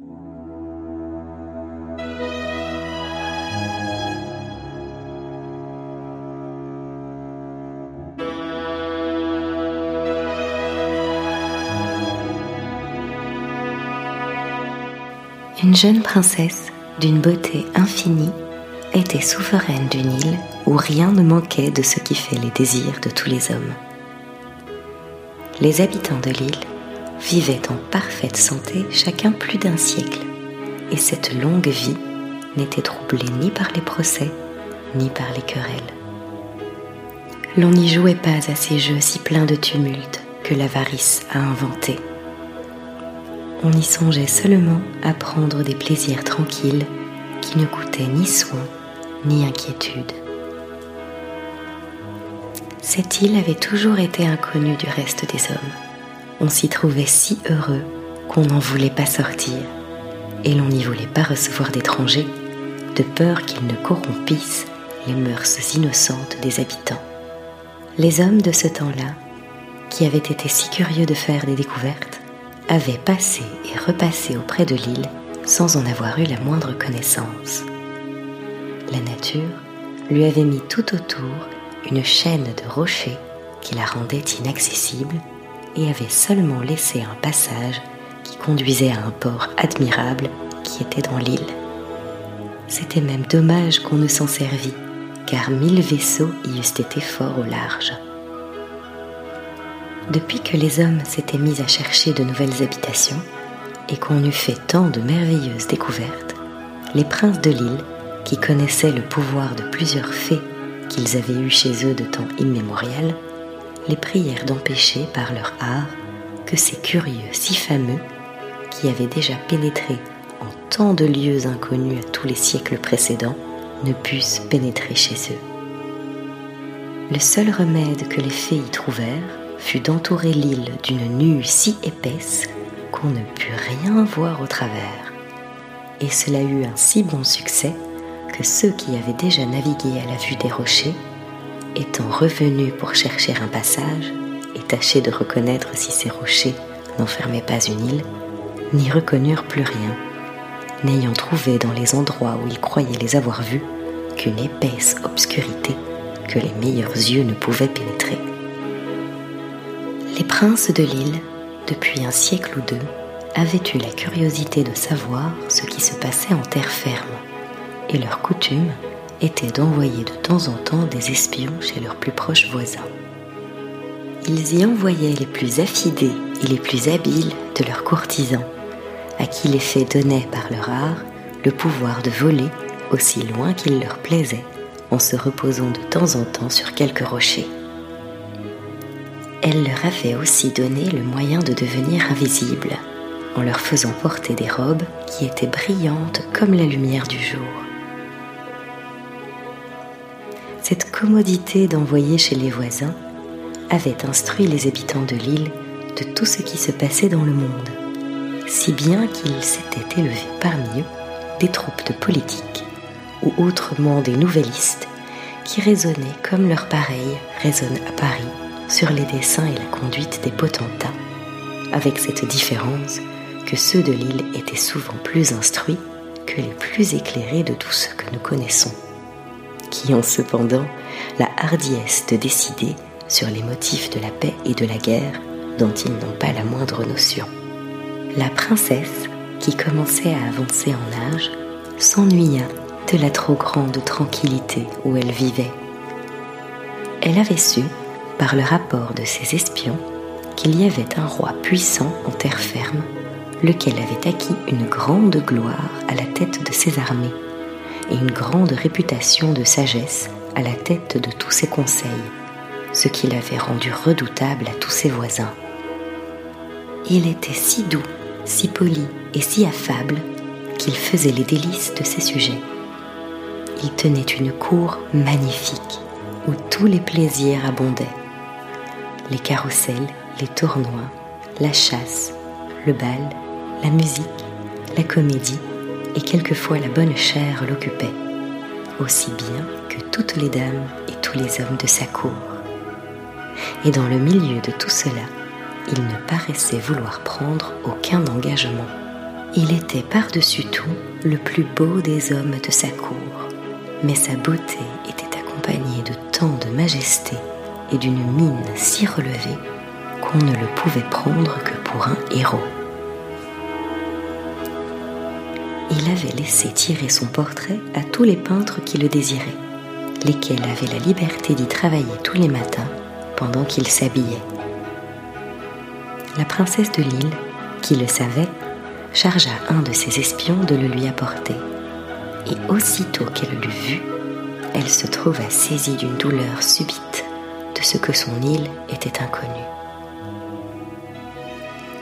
Une jeune princesse d'une beauté infinie était souveraine d'une île où rien ne manquait de ce qui fait les désirs de tous les hommes. Les habitants de l'île vivaient en parfaite santé chacun plus d'un siècle, et cette longue vie n'était troublée ni par les procès, ni par les querelles. L'on n'y jouait pas à ces jeux si pleins de tumulte que l'avarice a inventés on y songeait seulement à prendre des plaisirs tranquilles qui ne coûtaient ni soin ni inquiétude. Cette île avait toujours été inconnue du reste des hommes. On s'y trouvait si heureux qu'on n'en voulait pas sortir, et l'on n'y voulait pas recevoir d'étrangers, de peur qu'ils ne corrompissent les mœurs innocentes des habitants. Les hommes de ce temps-là, qui avaient été si curieux de faire des découvertes, avait passé et repassé auprès de l'île sans en avoir eu la moindre connaissance. La nature lui avait mis tout autour une chaîne de rochers qui la rendait inaccessible et avait seulement laissé un passage qui conduisait à un port admirable qui était dans l'île. C'était même dommage qu'on ne s'en servît, car mille vaisseaux y eussent été forts au large. Depuis que les hommes s'étaient mis à chercher de nouvelles habitations et qu'on eut fait tant de merveilleuses découvertes, les princes de l'île, qui connaissaient le pouvoir de plusieurs fées qu'ils avaient eues chez eux de temps immémorial, les prièrent d'empêcher par leur art que ces curieux si fameux, qui avaient déjà pénétré en tant de lieux inconnus à tous les siècles précédents, ne puissent pénétrer chez eux. Le seul remède que les fées y trouvèrent fut d'entourer l'île d'une nue si épaisse qu'on ne put rien voir au travers. Et cela eut un si bon succès que ceux qui avaient déjà navigué à la vue des rochers, étant revenus pour chercher un passage et tâcher de reconnaître si ces rochers n'enfermaient pas une île, n'y reconnurent plus rien, n'ayant trouvé dans les endroits où ils croyaient les avoir vus qu'une épaisse obscurité que les meilleurs yeux ne pouvaient pénétrer. Les princes de l'île, depuis un siècle ou deux, avaient eu la curiosité de savoir ce qui se passait en terre ferme, et leur coutume était d'envoyer de temps en temps des espions chez leurs plus proches voisins. Ils y envoyaient les plus affidés et les plus habiles de leurs courtisans, à qui les fées donnaient par leur art le pouvoir de voler aussi loin qu'il leur plaisait, en se reposant de temps en temps sur quelques rochers elle leur avait aussi donné le moyen de devenir invisibles, en leur faisant porter des robes qui étaient brillantes comme la lumière du jour. Commodité d'envoyer chez les voisins avait instruit les habitants de l'île de tout ce qui se passait dans le monde, si bien qu'il s'était élevé parmi eux des troupes de politiques, ou autrement des nouvellistes, qui raisonnaient comme leurs pareils résonnent à Paris sur les dessins et la conduite des potentats, avec cette différence que ceux de l'île étaient souvent plus instruits que les plus éclairés de tous ceux que nous connaissons, qui ont cependant la hardiesse de décider sur les motifs de la paix et de la guerre dont ils n'ont pas la moindre notion. La princesse, qui commençait à avancer en âge, s'ennuya de la trop grande tranquillité où elle vivait. Elle avait su par le rapport de ses espions qu'il y avait un roi puissant en terre ferme, lequel avait acquis une grande gloire à la tête de ses armées et une grande réputation de sagesse à la tête de tous ses conseils, ce qui l'avait rendu redoutable à tous ses voisins. Il était si doux, si poli et si affable qu'il faisait les délices de ses sujets. Il tenait une cour magnifique où tous les plaisirs abondaient les carrousels, les tournois, la chasse, le bal, la musique, la comédie et quelquefois la bonne chair l'occupaient, aussi bien que toutes les dames et tous les hommes de sa cour. Et dans le milieu de tout cela, il ne paraissait vouloir prendre aucun engagement. Il était par-dessus tout le plus beau des hommes de sa cour, mais sa beauté était accompagnée de tant de majesté et d'une mine si relevée qu'on ne le pouvait prendre que pour un héros. Il avait laissé tirer son portrait à tous les peintres qui le désiraient, lesquels avaient la liberté d'y travailler tous les matins pendant qu'il s'habillait. La princesse de l'île, qui le savait, chargea un de ses espions de le lui apporter. Et aussitôt qu'elle l'eut vu, elle se trouva saisie d'une douleur subite de ce que son île était inconnue.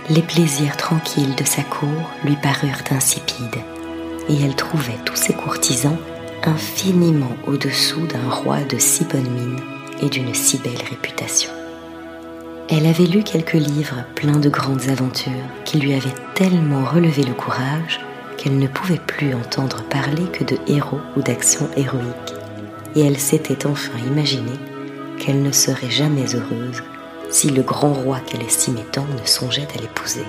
Les plaisirs tranquilles de sa cour lui parurent insipides, et elle trouvait tous ses courtisans infiniment au-dessous d'un roi de si bonne mine et d'une si belle réputation. Elle avait lu quelques livres pleins de grandes aventures qui lui avaient tellement relevé le courage qu'elle ne pouvait plus entendre parler que de héros ou d'actions héroïques, et elle s'était enfin imaginé qu'elle ne serait jamais heureuse si le grand roi qu'elle estimait tant ne songeait à l'épouser.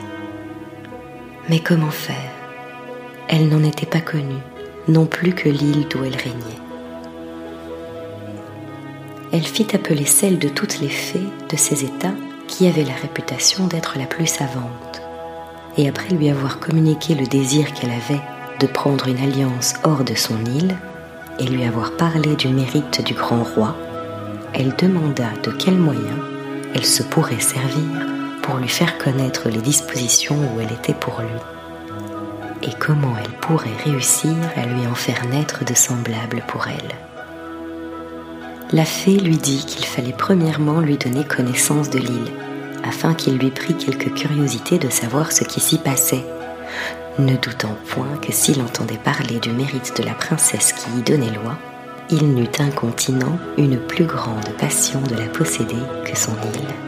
Mais comment faire? Elle n'en était pas connue, non plus que l'île d'où elle régnait. Elle fit appeler celle de toutes les fées de ces États qui avait la réputation d'être la plus savante. Et après lui avoir communiqué le désir qu'elle avait de prendre une alliance hors de son île, et lui avoir parlé du mérite du grand roi, elle demanda de quels moyens elle se pourrait servir pour lui faire connaître les dispositions où elle était pour lui, et comment elle pourrait réussir à lui en faire naître de semblables pour elle. La fée lui dit qu'il fallait premièrement lui donner connaissance de l'île, afin qu'il lui prît quelque curiosité de savoir ce qui s'y passait, ne doutant point que s'il entendait parler du mérite de la princesse qui y donnait loi, il n'eut incontinent une plus grande passion de la posséder que son île.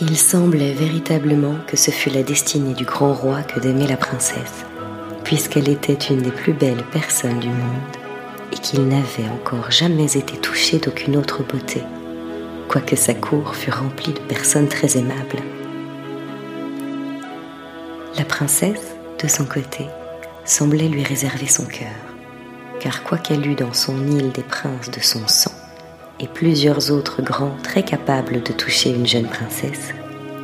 Il semblait véritablement que ce fut la destinée du grand roi que d'aimer la princesse, puisqu'elle était une des plus belles personnes du monde et qu'il n'avait encore jamais été touché d'aucune autre beauté, quoique sa cour fût remplie de personnes très aimables. La princesse, de son côté, semblait lui réserver son cœur car quoiqu'elle eût dans son île des princes de son sang, et plusieurs autres grands très capables de toucher une jeune princesse,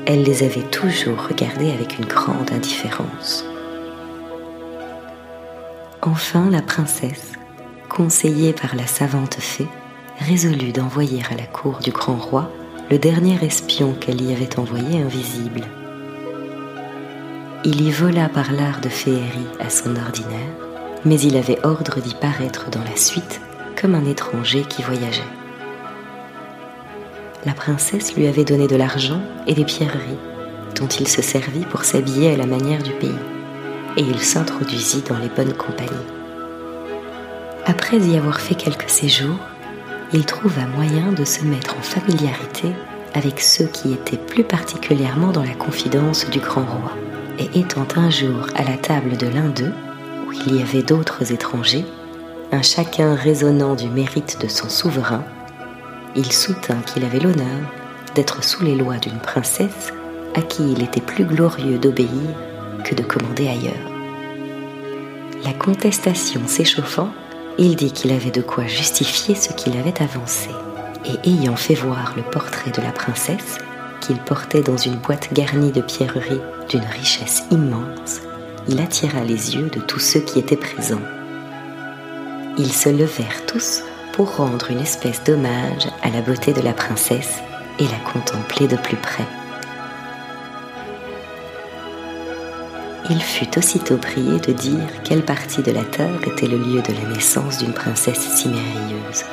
elle les avait toujours regardés avec une grande indifférence. Enfin, la princesse, conseillée par la savante fée, résolut d'envoyer à la cour du grand roi le dernier espion qu'elle y avait envoyé invisible. Il y vola par l'art de féerie à son ordinaire, mais il avait ordre d'y paraître dans la suite comme un étranger qui voyageait. La princesse lui avait donné de l'argent et des pierreries, dont il se servit pour s'habiller à la manière du pays, et il s'introduisit dans les bonnes compagnies. Après y avoir fait quelques séjours, il trouva moyen de se mettre en familiarité avec ceux qui étaient plus particulièrement dans la confidence du grand roi. Et étant un jour à la table de l'un d'eux, il y avait d'autres étrangers, un chacun raisonnant du mérite de son souverain, il soutint qu'il avait l'honneur d'être sous les lois d'une princesse à qui il était plus glorieux d'obéir que de commander ailleurs. La contestation s'échauffant, il dit qu'il avait de quoi justifier ce qu'il avait avancé, et ayant fait voir le portrait de la princesse, qu'il portait dans une boîte garnie de pierreries d'une richesse immense, il attira les yeux de tous ceux qui étaient présents. Ils se levèrent tous pour rendre une espèce d'hommage à la beauté de la princesse et la contempler de plus près. Il fut aussitôt prié de dire quelle partie de la terre était le lieu de la naissance d'une princesse si merveilleuse.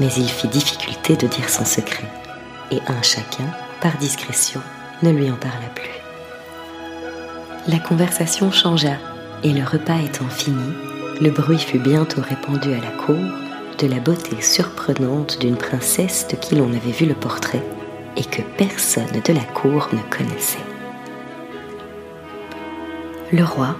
Mais il fit difficulté de dire son secret, et un chacun, par discrétion, ne lui en parla plus. La conversation changea, et le repas étant fini, le bruit fut bientôt répandu à la cour de la beauté surprenante d'une princesse de qui l'on avait vu le portrait et que personne de la cour ne connaissait. Le roi,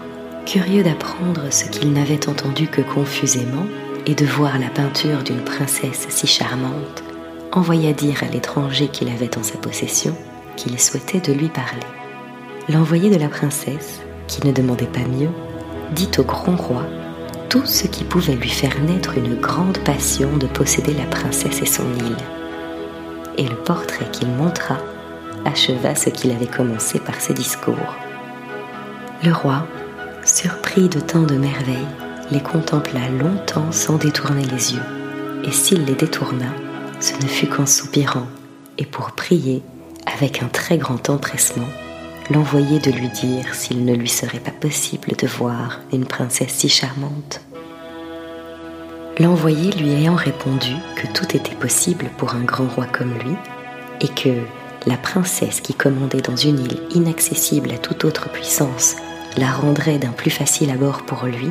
curieux d'apprendre ce qu'il n'avait entendu que confusément et de voir la peinture d'une princesse si charmante, envoya dire à l'étranger qu'il avait en sa possession qu'il souhaitait de lui parler. l'envoyé de la princesse, qui ne demandait pas mieux, dit au grand roi tout ce qui pouvait lui faire naître une grande passion de posséder la princesse et son île. Et le portrait qu'il montra acheva ce qu'il avait commencé par ses discours. Le roi, surpris de tant de merveilles, les contempla longtemps sans détourner les yeux, et s'il les détourna, ce ne fut qu'en soupirant, et pour prier, avec un très grand empressement, l'envoyer de lui dire s'il ne lui serait pas possible de voir une princesse si charmante. L'envoyé lui ayant répondu que tout était possible pour un grand roi comme lui, et que la princesse qui commandait dans une île inaccessible à toute autre puissance la rendrait d'un plus facile abord pour lui,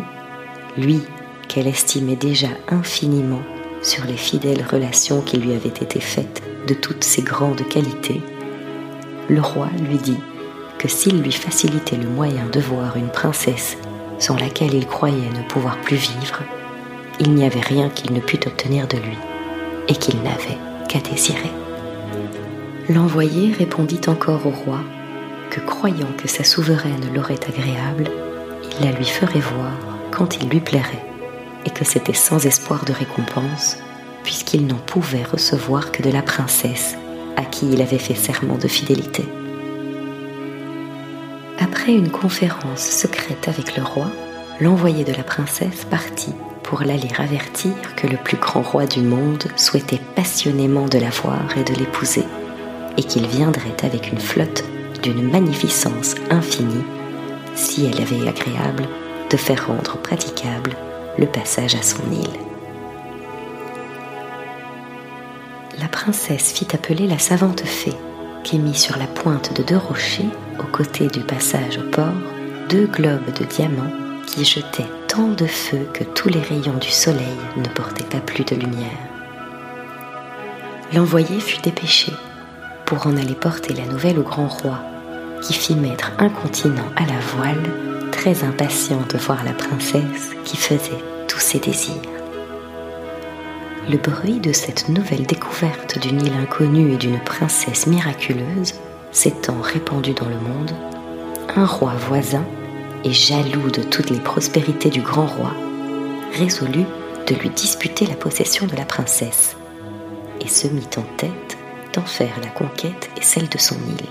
lui qu'elle estimait déjà infiniment sur les fidèles relations qui lui avaient été faites de toutes ses grandes qualités, le roi lui dit que s'il lui facilitait le moyen de voir une princesse sans laquelle il croyait ne pouvoir plus vivre, il n'y avait rien qu'il ne pût obtenir de lui, et qu'il n'avait qu'à désirer. L'envoyé répondit encore au roi que croyant que sa souveraine l'aurait agréable, il la lui ferait voir quand il lui plairait, et que c'était sans espoir de récompense, puisqu'il n'en pouvait recevoir que de la princesse à qui il avait fait serment de fidélité. Après une conférence secrète avec le roi, l'envoyé de la princesse partit pour l'aller avertir que le plus grand roi du monde souhaitait passionnément de la voir et de l'épouser, et qu'il viendrait avec une flotte d'une magnificence infinie, si elle avait agréable de faire rendre praticable le passage à son île. La princesse fit appeler la savante fée, qui mit sur la pointe de deux rochers, aux côtés du passage au port, deux globes de diamants qui jetaient tant de feu que tous les rayons du soleil ne portaient pas plus de lumière. L'envoyé fut dépêché pour en aller porter la nouvelle au grand roi, qui fit mettre un continent à la voile, très impatient de voir la princesse qui faisait tous ses désirs. Le bruit de cette nouvelle découverte d'une île inconnue et d'une princesse miraculeuse s'étant répandu dans le monde, un roi voisin, et jaloux de toutes les prospérités du grand roi, résolut de lui disputer la possession de la princesse, et se mit en tête d'en faire la conquête et celle de son île.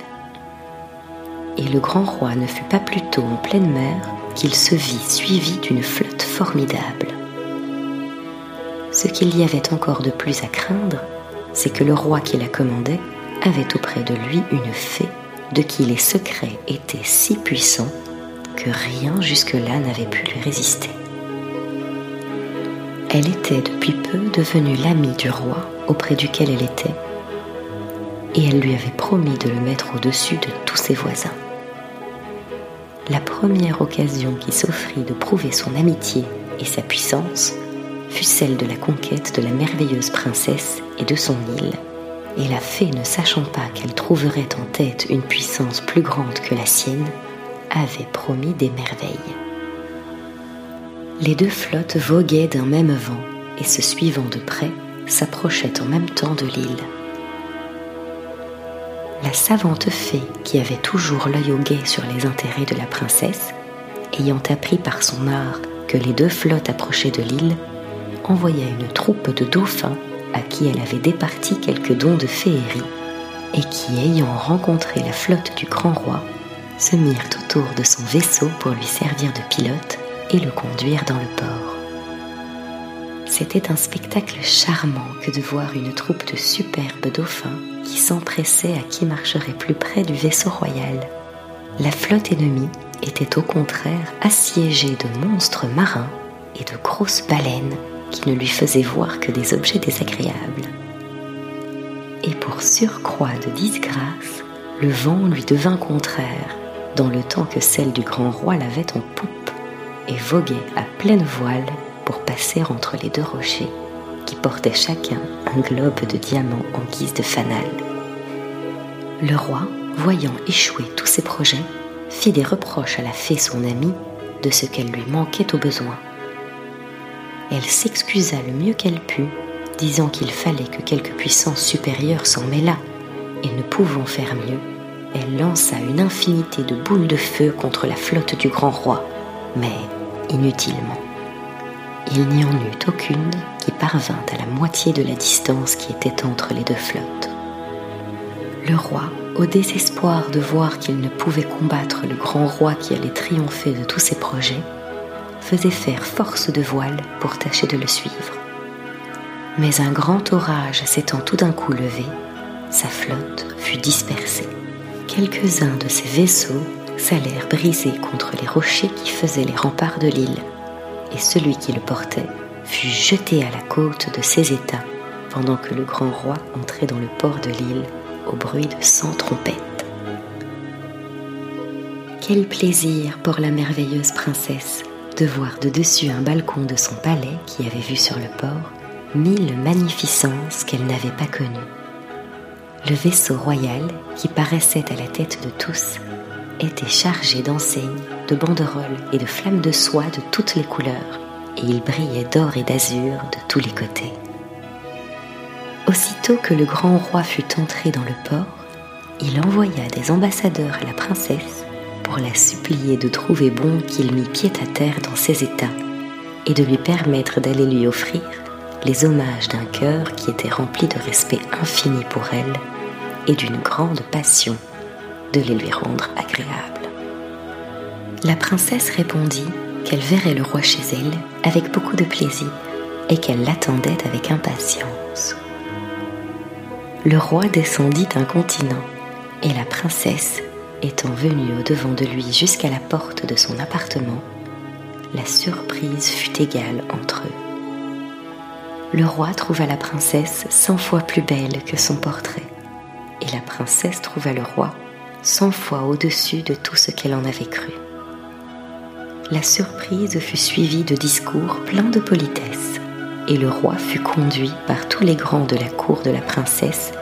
Et le grand roi ne fut pas plus tôt en pleine mer qu'il se vit suivi d'une flotte formidable. Ce qu'il y avait encore de plus à craindre, c'est que le roi qui la commandait avait auprès de lui une fée de qui les secrets étaient si puissants que rien jusque-là n'avait pu lui résister. Elle était depuis peu devenue l'amie du roi auprès duquel elle était, et elle lui avait promis de le mettre au-dessus de tous ses voisins. La première occasion qui s'offrit de prouver son amitié et sa puissance fut celle de la conquête de la merveilleuse princesse et de son île, et la fée ne sachant pas qu'elle trouverait en tête une puissance plus grande que la sienne, avait promis des merveilles. Les deux flottes voguaient d'un même vent et se suivant de près, s'approchaient en même temps de l'île. La savante fée, qui avait toujours l'œil au guet sur les intérêts de la princesse, ayant appris par son art que les deux flottes approchaient de l'île, envoya une troupe de dauphins à qui elle avait départi quelques dons de féerie, et qui, ayant rencontré la flotte du grand roi, se mirent autour de son vaisseau pour lui servir de pilote et le conduire dans le port. C'était un spectacle charmant que de voir une troupe de superbes dauphins qui s'empressaient à qui marcherait plus près du vaisseau royal. La flotte ennemie était au contraire assiégée de monstres marins et de grosses baleines qui ne lui faisaient voir que des objets désagréables. Et pour surcroît de disgrâce, le vent lui devint contraire dans le temps que celle du grand roi l'avait en poupe et voguait à pleine voile pour passer entre les deux rochers qui portaient chacun un globe de diamants en guise de fanal. Le roi, voyant échouer tous ses projets, fit des reproches à la fée son amie de ce qu'elle lui manquait au besoin. Elle s'excusa le mieux qu'elle put, disant qu'il fallait que quelque puissance supérieure s'en mêlât, et ne pouvant faire mieux, elle lança une infinité de boules de feu contre la flotte du grand roi, mais inutilement. Il n'y en eut aucune qui parvint à la moitié de la distance qui était entre les deux flottes. Le roi, au désespoir de voir qu'il ne pouvait combattre le grand roi qui allait triompher de tous ses projets, faisait faire force de voile pour tâcher de le suivre. Mais un grand orage s'étant tout d'un coup levé, sa flotte fut dispersée. Quelques-uns de ses vaisseaux s'allèrent briser contre les rochers qui faisaient les remparts de l'île, et celui qui le portait fut jeté à la côte de ses états pendant que le grand roi entrait dans le port de l'île au bruit de cent trompettes. Quel plaisir pour la merveilleuse princesse de voir de dessus un balcon de son palais qui avait vu sur le port mille magnificences qu'elle n'avait pas connues. Le vaisseau royal, qui paraissait à la tête de tous, était chargé d'enseignes, de banderoles et de flammes de soie de toutes les couleurs, et il brillait d'or et d'azur de tous les côtés. Aussitôt que le grand roi fut entré dans le port, il envoya des ambassadeurs à la princesse pour la supplier de trouver bon qu'il mit pied à terre dans ses états et de lui permettre d'aller lui offrir les hommages d'un cœur qui était rempli de respect infini pour elle et d'une grande passion de les lui rendre agréables. La princesse répondit qu'elle verrait le roi chez elle avec beaucoup de plaisir et qu'elle l'attendait avec impatience. Le roi descendit un continent et la princesse, étant venue au-devant de lui jusqu'à la porte de son appartement, la surprise fut égale entre eux. Le roi trouva la princesse cent fois plus belle que son portrait et la princesse trouva le roi cent fois au-dessus de tout ce qu'elle en avait cru. La surprise fut suivie de discours pleins de politesse, et le roi fut conduit par tous les grands de la cour de la princesse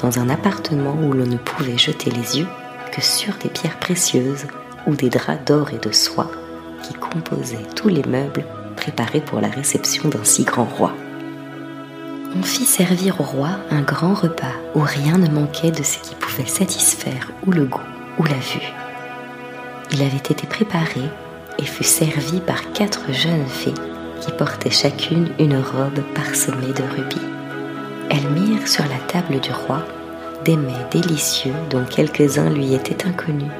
dans un appartement où l'on ne pouvait jeter les yeux que sur des pierres précieuses ou des draps d'or et de soie qui composaient tous les meubles préparés pour la réception d'un si grand roi on fit servir au roi un grand repas où rien ne manquait de ce qui pouvait satisfaire ou le goût ou la vue. Il avait été préparé et fut servi par quatre jeunes fées qui portaient chacune une robe parsemée de rubis. Elles mirent sur la table du roi des mets délicieux dont quelques-uns lui étaient inconnus,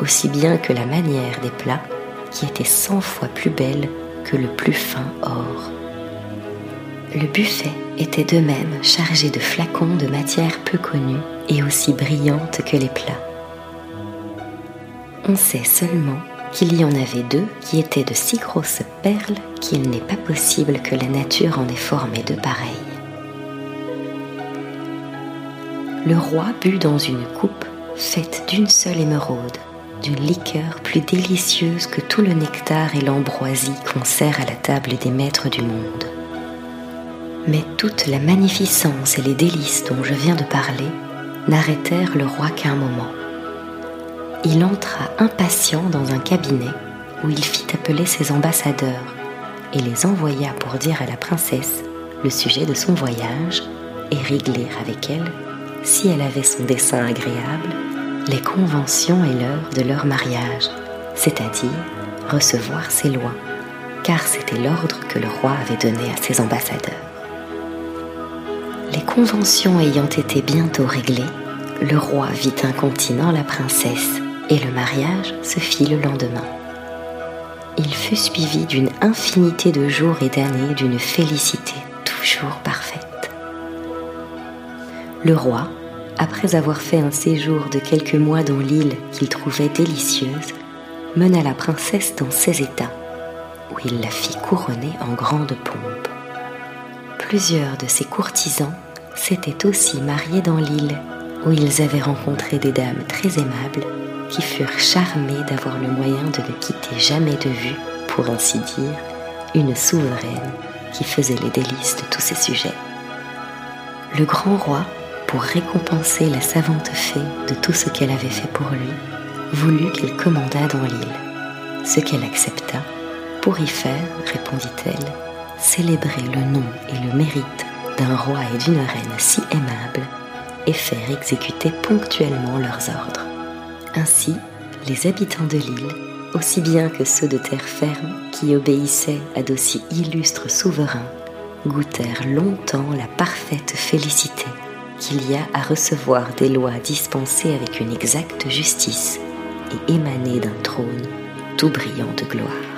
aussi bien que la manière des plats qui étaient cent fois plus belle que le plus fin or. Le buffet était de même chargé de flacons de matière peu connue et aussi brillante que les plats. On sait seulement qu'il y en avait deux qui étaient de si grosses perles qu'il n'est pas possible que la nature en ait formé de pareilles. Le roi but dans une coupe faite d'une seule émeraude, d'une liqueur plus délicieuse que tout le nectar et l'ambroisie qu'on sert à la table des maîtres du monde. Mais toute la magnificence et les délices dont je viens de parler n'arrêtèrent le roi qu'un moment. Il entra impatient dans un cabinet où il fit appeler ses ambassadeurs et les envoya pour dire à la princesse le sujet de son voyage et régler avec elle, si elle avait son dessein agréable, les conventions et l'heure de leur mariage, c'est-à-dire recevoir ses lois, car c'était l'ordre que le roi avait donné à ses ambassadeurs. Les conventions ayant été bientôt réglées, le roi vit incontinent la princesse et le mariage se fit le lendemain. Il fut suivi d'une infinité de jours et d'années d'une félicité toujours parfaite. Le roi, après avoir fait un séjour de quelques mois dans l'île qu'il trouvait délicieuse, mena la princesse dans ses états, où il la fit couronner en grande pompe plusieurs de ses courtisans s'étaient aussi mariés dans l'île, où ils avaient rencontré des dames très aimables qui furent charmées d'avoir le moyen de ne quitter jamais de vue, pour ainsi dire, une souveraine qui faisait les délices de tous ses sujets. Le grand roi, pour récompenser la savante fée de tout ce qu'elle avait fait pour lui, voulut qu'il commandât dans l'île, ce qu'elle accepta. Pour y faire, répondit-elle, célébrer le nom et le mérite d'un roi et d'une reine si aimables et faire exécuter ponctuellement leurs ordres. Ainsi, les habitants de l'île, aussi bien que ceux de terre ferme qui obéissaient à d'aussi illustres souverains, goûtèrent longtemps la parfaite félicité qu'il y a à recevoir des lois dispensées avec une exacte justice et émanées d'un trône tout brillant de gloire.